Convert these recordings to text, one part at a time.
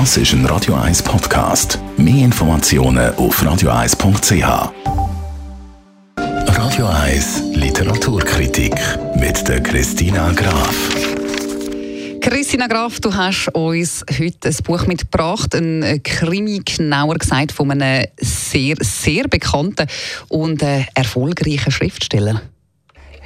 Das ist ein Radio 1 Podcast. Mehr Informationen auf radio1.ch. Radio 1 Literaturkritik mit der Christina Graf. Christina Graf, du hast uns heute ein Buch mitgebracht, ein Krimi, genauer gesagt, von einem sehr, sehr bekannten und äh, erfolgreichen Schriftsteller.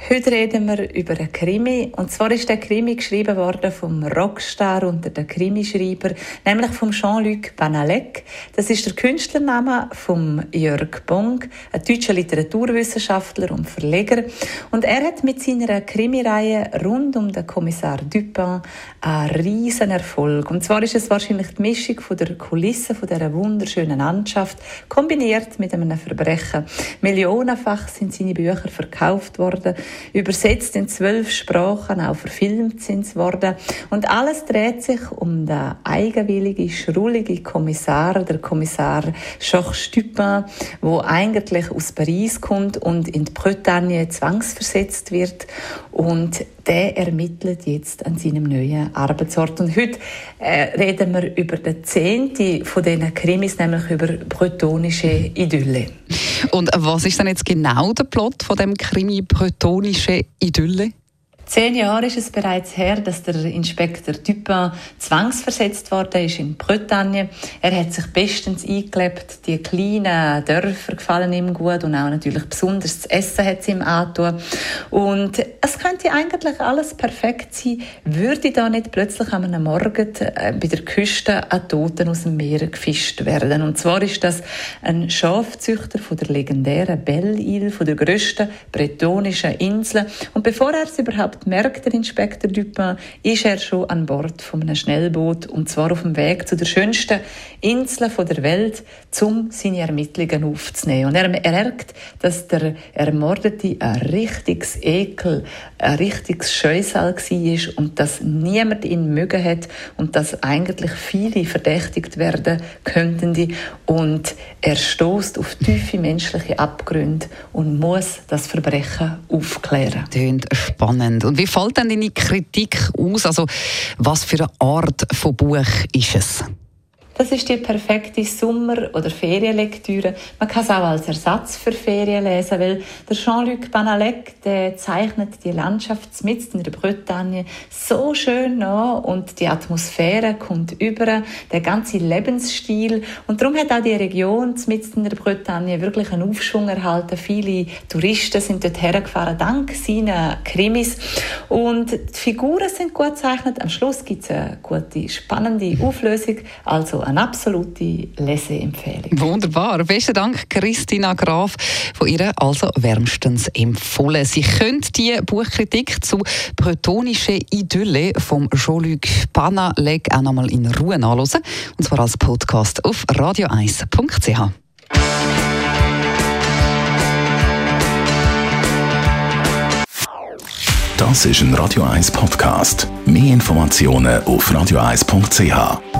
Heute reden wir über einen Krimi. Und zwar ist der Krimi geschrieben worden vom Rockstar unter den Krimischreiber, nämlich vom Jean-Luc Banalek. Das ist der Künstlername von Jörg Bong, ein deutscher Literaturwissenschaftler und Verleger. Und er hat mit seiner Krimireihe rund um den Kommissar Dupin einen riesen Erfolg. Und zwar ist es wahrscheinlich die Mischung von der Kulisse von dieser wunderschönen Landschaft kombiniert mit einem Verbrechen. Millionenfach sind seine Bücher verkauft worden übersetzt in zwölf Sprachen, auch verfilmt sind sie worden. Und alles dreht sich um den eigenwilligen, schrulligen Kommissar, der Kommissar Georges Stupin, wo eigentlich aus Paris kommt und in die Bretagne zwangsversetzt wird. Und der ermittelt jetzt an seinem neuen Arbeitsort. Und heute äh, reden wir über den zehnten von diesen Krimis, nämlich über bretonische Idylle. Und was ist denn jetzt genau der Plot von dem Krimi bretonische Idylle? Zehn Jahre ist es bereits her, dass der Inspektor Dupin zwangsversetzt worden ist in Bretagne. Er hat sich bestens eingelebt. Die kleinen Dörfer gefallen ihm gut und auch natürlich besonders das Essen hat es ihm angetan. Und es könnte eigentlich alles perfekt sein, würde da nicht plötzlich am Morgen äh, bei der Küste ein Toten aus dem Meer gefischt werden. Und zwar ist das ein Schafzüchter von der legendären Belle-Île, von der grössten bretonischen Insel. Und bevor er es überhaupt Nacht merkt der Inspektor Dupin, ist er schon an Bord von einem Schnellboot und zwar auf dem Weg zu der schönsten Insel der Welt, um seine Ermittlungen aufzunehmen. Und er merkt, dass der Ermordete ein richtiges Ekel, ein richtiges Scheusal war und dass niemand ihn mögen hat und dass eigentlich viele verdächtigt werden könnten. Und er stoßt auf tiefe menschliche Abgründe und muss das Verbrechen aufklären. Tönt spannend. Und wie fällt denn deine Kritik aus? Also, was für eine Art von Buch ist es? Das ist die perfekte Sommer- oder Ferienlektüre. Man kann es auch als Ersatz für Ferien lesen, weil der Jean-Luc Banalek, der zeichnet die Landschaft mitten in der Bretagne so schön an und die Atmosphäre kommt über, der ganze Lebensstil und darum hat auch die Region mitten in der Bretagne wirklich einen Aufschwung erhalten. Viele Touristen sind dort hergefahren dank seiner Krimis und die Figuren sind gut gezeichnet. Am Schluss gibt es eine gute, spannende Auflösung, also eine absolute Leseempfehlung. Wunderbar. Besten Dank, Christina Graf, von ihr also wärmstens empfohlen. Sie können die Buchkritik zu Bretonische Idylle vom Jean-Luc Panaleg auch nochmal in Ruhe nachlesen. Und zwar als Podcast auf radio1.ch. Das ist ein Radio 1 Podcast. Mehr Informationen auf radio1.ch.